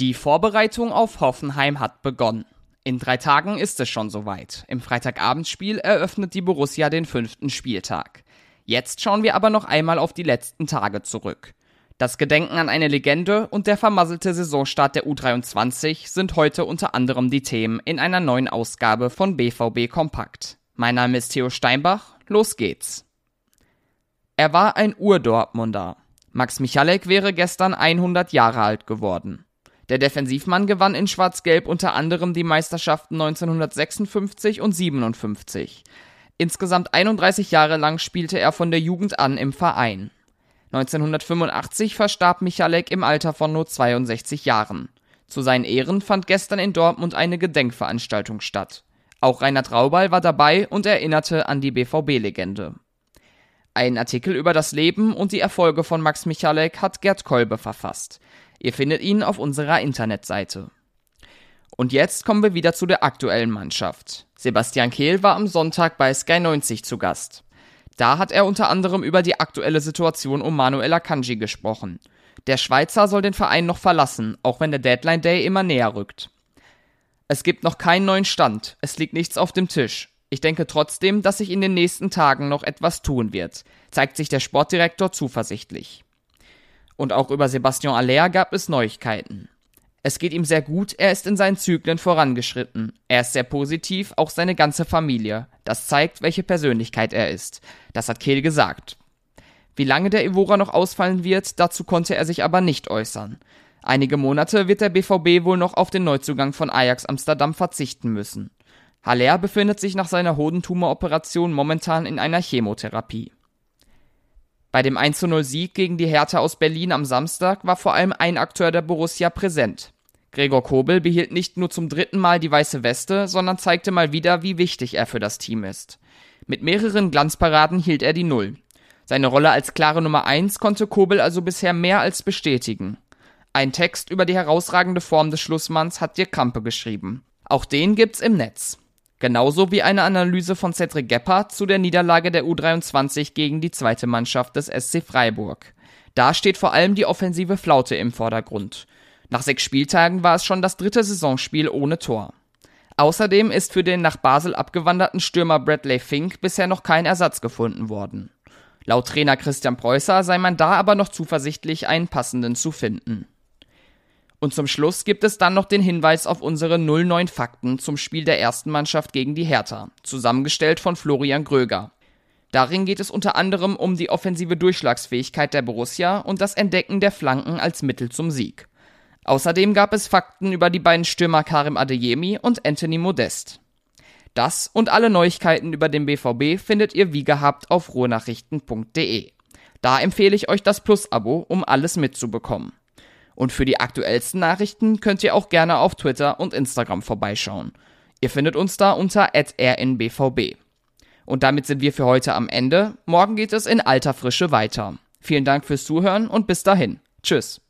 Die Vorbereitung auf Hoffenheim hat begonnen. In drei Tagen ist es schon soweit. Im Freitagabendspiel eröffnet die Borussia den fünften Spieltag. Jetzt schauen wir aber noch einmal auf die letzten Tage zurück. Das Gedenken an eine Legende und der vermasselte Saisonstart der U23 sind heute unter anderem die Themen in einer neuen Ausgabe von BVB Kompakt. Mein Name ist Theo Steinbach, los geht's. Er war ein Ur-Dortmunder. Max Michalek wäre gestern 100 Jahre alt geworden. Der Defensivmann gewann in Schwarz-Gelb unter anderem die Meisterschaften 1956 und 57. Insgesamt 31 Jahre lang spielte er von der Jugend an im Verein. 1985 verstarb Michalek im Alter von nur 62 Jahren. Zu seinen Ehren fand gestern in Dortmund eine Gedenkveranstaltung statt. Auch Rainer Traubal war dabei und erinnerte an die BVB-Legende. Ein Artikel über das Leben und die Erfolge von Max Michalek hat Gerd Kolbe verfasst. Ihr findet ihn auf unserer Internetseite. Und jetzt kommen wir wieder zu der aktuellen Mannschaft. Sebastian Kehl war am Sonntag bei Sky 90 zu Gast. Da hat er unter anderem über die aktuelle Situation um Manuel Akanji gesprochen. Der Schweizer soll den Verein noch verlassen, auch wenn der Deadline Day immer näher rückt. Es gibt noch keinen neuen Stand, es liegt nichts auf dem Tisch. Ich denke trotzdem, dass sich in den nächsten Tagen noch etwas tun wird, zeigt sich der Sportdirektor zuversichtlich. Und auch über Sebastian Aller gab es Neuigkeiten. Es geht ihm sehr gut, er ist in seinen Zyklen vorangeschritten. Er ist sehr positiv, auch seine ganze Familie. Das zeigt, welche Persönlichkeit er ist. Das hat Kehl gesagt. Wie lange der Evora noch ausfallen wird, dazu konnte er sich aber nicht äußern. Einige Monate wird der BVB wohl noch auf den Neuzugang von Ajax Amsterdam verzichten müssen. Haller befindet sich nach seiner Hodentumoroperation momentan in einer Chemotherapie. Bei dem 1-0 Sieg gegen die Hertha aus Berlin am Samstag war vor allem ein Akteur der Borussia präsent. Gregor Kobel behielt nicht nur zum dritten Mal die weiße Weste, sondern zeigte mal wieder, wie wichtig er für das Team ist. Mit mehreren Glanzparaden hielt er die Null. Seine Rolle als klare Nummer 1 konnte Kobel also bisher mehr als bestätigen. Ein Text über die herausragende Form des Schlussmanns hat dir Krampe geschrieben. Auch den gibt's im Netz. Genauso wie eine Analyse von Cedric Gebhardt zu der Niederlage der U23 gegen die zweite Mannschaft des SC Freiburg. Da steht vor allem die offensive Flaute im Vordergrund. Nach sechs Spieltagen war es schon das dritte Saisonspiel ohne Tor. Außerdem ist für den nach Basel abgewanderten Stürmer Bradley Fink bisher noch kein Ersatz gefunden worden. Laut Trainer Christian Preußer sei man da aber noch zuversichtlich, einen passenden zu finden. Und zum Schluss gibt es dann noch den Hinweis auf unsere 09 Fakten zum Spiel der ersten Mannschaft gegen die Hertha, zusammengestellt von Florian Gröger. Darin geht es unter anderem um die offensive Durchschlagsfähigkeit der Borussia und das Entdecken der Flanken als Mittel zum Sieg. Außerdem gab es Fakten über die beiden Stürmer Karim Adeyemi und Anthony Modest. Das und alle Neuigkeiten über den BVB findet ihr wie gehabt auf ruhrnachrichten.de. Da empfehle ich euch das Plus-Abo, um alles mitzubekommen. Und für die aktuellsten Nachrichten könnt ihr auch gerne auf Twitter und Instagram vorbeischauen. Ihr findet uns da unter rnbvb. Und damit sind wir für heute am Ende. Morgen geht es in alter Frische weiter. Vielen Dank fürs Zuhören und bis dahin. Tschüss.